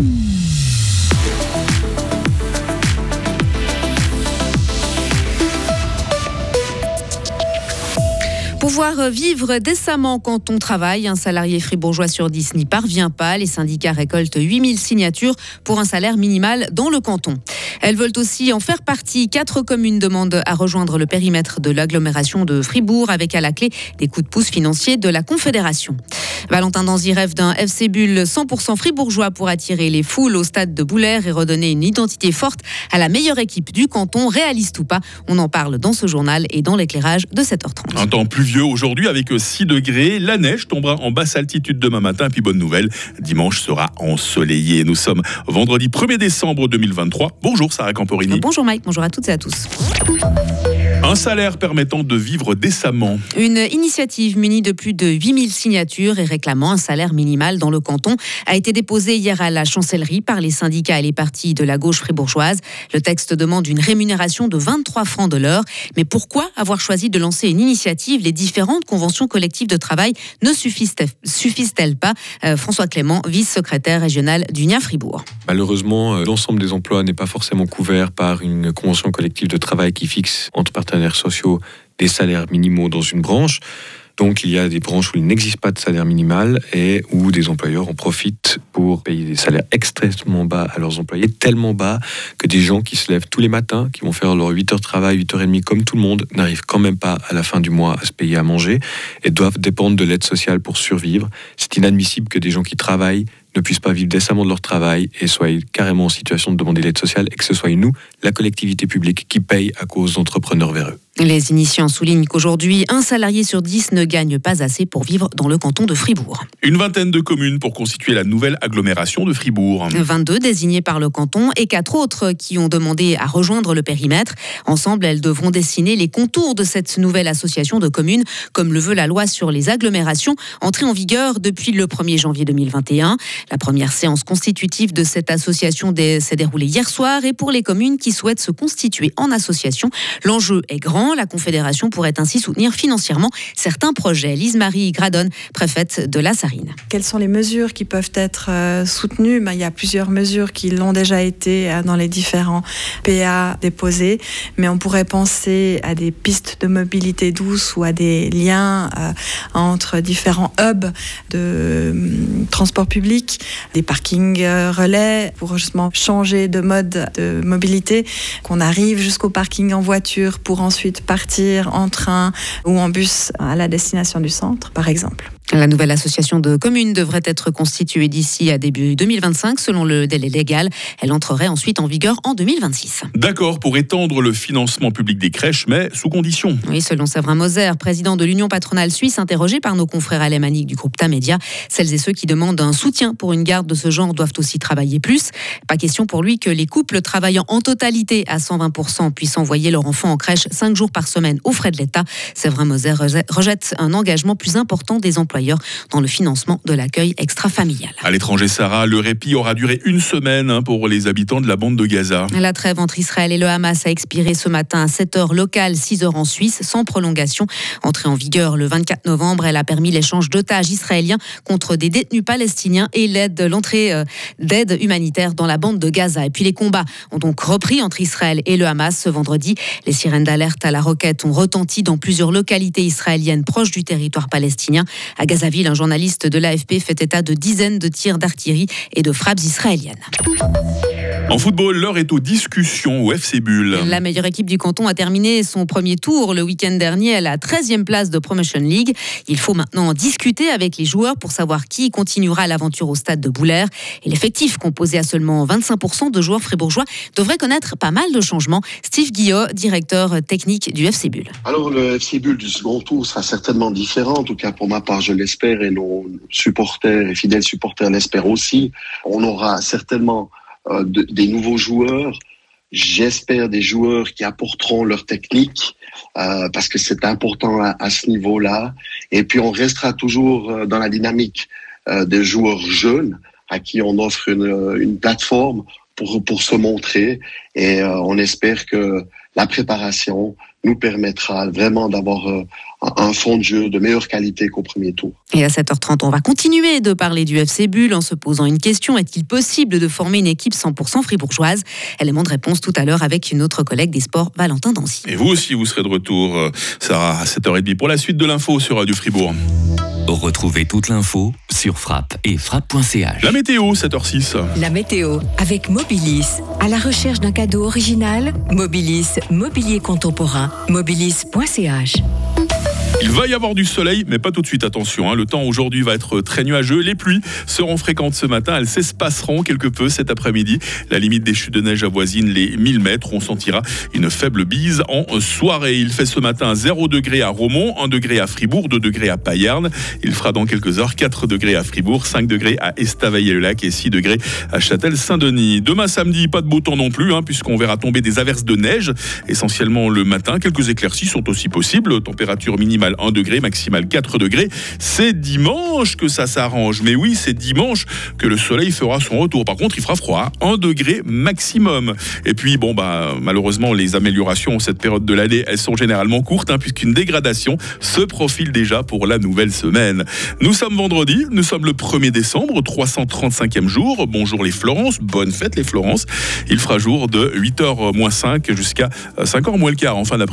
Bye. Pouvoir vivre décemment quand on travaille, un salarié fribourgeois sur 10 n'y parvient pas. Les syndicats récoltent 8000 signatures pour un salaire minimal dans le canton. Elles veulent aussi en faire partie. Quatre communes demandent à rejoindre le périmètre de l'agglomération de Fribourg avec à la clé des coups de pouce financiers de la Confédération. Valentin Danzy rêve d'un FC Bull 100% fribourgeois pour attirer les foules au stade de Boulaire et redonner une identité forte à la meilleure équipe du canton, réaliste ou pas. On en parle dans ce journal et dans l'éclairage de 7h30. Un temps pluvieux aujourd'hui avec 6 degrés. La neige tombera en basse altitude demain matin. Puis bonne nouvelle, dimanche sera ensoleillé. Nous sommes vendredi 1er décembre 2023. Bonjour Sarah Camporini. Bonjour Mike, bonjour à toutes et à tous. Un salaire permettant de vivre décemment. Une initiative munie de plus de 8000 signatures et réclamant un salaire minimal dans le canton a été déposée hier à la chancellerie par les syndicats et les partis de la gauche fribourgeoise. Le texte demande une rémunération de 23 francs de l'heure. Mais pourquoi avoir choisi de lancer une initiative? Les différentes conventions collectives de travail ne suffisent-elles pas? Euh, François Clément, vice-secrétaire régional d'Unia Fribourg. Malheureusement, euh, l'ensemble des emplois n'est pas forcément couvert par une convention collective de travail qui fixe entre partenaires sociaux des salaires minimaux dans une branche. Donc il y a des branches où il n'existe pas de salaire minimal et où des employeurs en profitent pour payer des salaires extrêmement bas à leurs employés, tellement bas que des gens qui se lèvent tous les matins, qui vont faire leurs 8 heures de travail, 8 heures et demie comme tout le monde, n'arrivent quand même pas à la fin du mois à se payer à manger et doivent dépendre de l'aide sociale pour survivre. C'est inadmissible que des gens qui travaillent ne puissent pas vivre décemment de leur travail et soient carrément en situation de demander l'aide sociale et que ce soit nous, la collectivité publique, qui paye à cause d'entrepreneurs véreux. Les initiants soulignent qu'aujourd'hui, un salarié sur dix ne gagne pas assez pour vivre dans le canton de Fribourg. Une vingtaine de communes pour constituer la nouvelle agglomération de Fribourg. 22 désignés par le canton et quatre autres qui ont demandé à rejoindre le périmètre. Ensemble, elles devront dessiner les contours de cette nouvelle association de communes, comme le veut la loi sur les agglomérations, entrée en vigueur depuis le 1er janvier 2021. La première séance constitutive de cette association s'est déroulée hier soir et pour les communes qui souhaitent se constituer en association, l'enjeu est grand la Confédération pourrait ainsi soutenir financièrement certains projets. Lise-Marie Gradon, préfète de la Sarine. Quelles sont les mesures qui peuvent être euh, soutenues? Ben, Il y a plusieurs mesures qui l'ont déjà été euh, dans les différents PA déposés, mais on pourrait penser à des pistes de mobilité douce ou à des liens euh, entre différents hubs de transport public, des parkings relais pour justement changer de mode de mobilité, qu'on arrive jusqu'au parking en voiture pour ensuite partir en train ou en bus à la destination du centre, par exemple. La nouvelle association de communes devrait être constituée d'ici à début 2025 selon le délai légal. Elle entrerait ensuite en vigueur en 2026. D'accord pour étendre le financement public des crèches, mais sous condition. Oui, selon Séverin Moser, président de l'Union patronale suisse, interrogé par nos confrères alémaniques du groupe Tamedia, celles et ceux qui demandent un soutien pour une garde de ce genre doivent aussi travailler plus. Pas question pour lui que les couples travaillant en totalité à 120% puissent envoyer leur enfant en crèche 5 jours par semaine aux frais de l'État. Séverin Moser rejette un engagement plus important des employés dans le financement de l'accueil extra-familial. À l'étranger, Sarah, le répit aura duré une semaine hein, pour les habitants de la bande de Gaza. La trêve entre Israël et le Hamas a expiré ce matin à 7h locale, 6h en Suisse, sans prolongation. Entrée en vigueur le 24 novembre, elle a permis l'échange d'otages israéliens contre des détenus palestiniens et l'aide, l'entrée euh, d'aide humanitaire dans la bande de Gaza. Et puis les combats ont donc repris entre Israël et le Hamas ce vendredi. Les sirènes d'alerte à la roquette ont retenti dans plusieurs localités israéliennes proches du territoire palestinien. À Gazaville, un journaliste de l'AFP fait état de dizaines de tirs d'artillerie et de frappes israéliennes. En football, l'heure est aux discussions au FC Bull. La meilleure équipe du canton a terminé son premier tour le week-end dernier à la 13e place de Promotion League. Il faut maintenant discuter avec les joueurs pour savoir qui continuera l'aventure au stade de Boulaire. Et l'effectif, composé à seulement 25% de joueurs fribourgeois, devrait connaître pas mal de changements. Steve Guillot, directeur technique du FC Bull. Alors, le FC Bull du second tour sera certainement différent. En tout cas, pour ma part, je l'espère et nos supporters et fidèles supporters l'espèrent aussi. On aura certainement euh, des nouveaux joueurs. J'espère des joueurs qui apporteront leur technique euh, parce que c'est important à, ce niveau-là. Et puis on restera toujours euh, dans la dynamique des joueurs jeunes à qui on offre une, une plateforme pour, pour se montrer. Et on espère que la préparation nous permettra vraiment d'avoir un fond de jeu de meilleure qualité qu'au premier tour. Et à 7h30, on va continuer de parler du FC Bulle en se posant une question. Est-il possible de former une équipe 100% fribourgeoise? Élément de réponse tout à l'heure avec une autre collègue des sports, Valentin Dancy. Et vous aussi, vous serez de retour, euh, Sarah, à 7h30 pour la suite de l'info sur Radio Fribourg. Retrouvez toute l'info sur frappe et frappe.ch. La météo, 7h06. La météo avec Mobilis. À la recherche d'un cadeau original, Mobilis, mobilier contemporain, mobilis.ch. Il va y avoir du soleil, mais pas tout de suite, attention. hein. Le temps aujourd'hui va être très nuageux. Les pluies seront fréquentes ce matin. Elles s'espaceront quelque peu cet après-midi. La limite des chutes de neige avoisine les 1000 mètres. On sentira une faible bise en soirée. Il fait ce matin 0 degré à Romont, 1 degré à Fribourg, 2 degrés à Payerne. Il fera dans quelques heures 4 degrés à Fribourg, 5 degrés à Estavayer-le-Lac et 6 degrés à Châtel-Saint-Denis. Demain samedi, pas de beau temps non plus, hein, puisqu'on verra tomber des averses de neige, essentiellement le matin. Quelques éclaircies sont aussi possibles. Température minimale 1 degré, maximale 4 degrés. C'est dimanche que ça s'arrange. Mais oui, c'est dimanche que le soleil fera son retour. Par contre, il fera froid, 1 degré maximum. Et puis, bon, bah, malheureusement, les améliorations cette période de l'année, elles sont généralement courtes, hein, puisqu'une dégradation se profile déjà pour la nouvelle semaine. Nous sommes vendredi, nous sommes le 1er décembre, 335e jour. Bonjour les Florence, bonne fête les Florence. Il fera jour de 8h moins 5 jusqu'à 5h moins le quart en fin d'après-midi.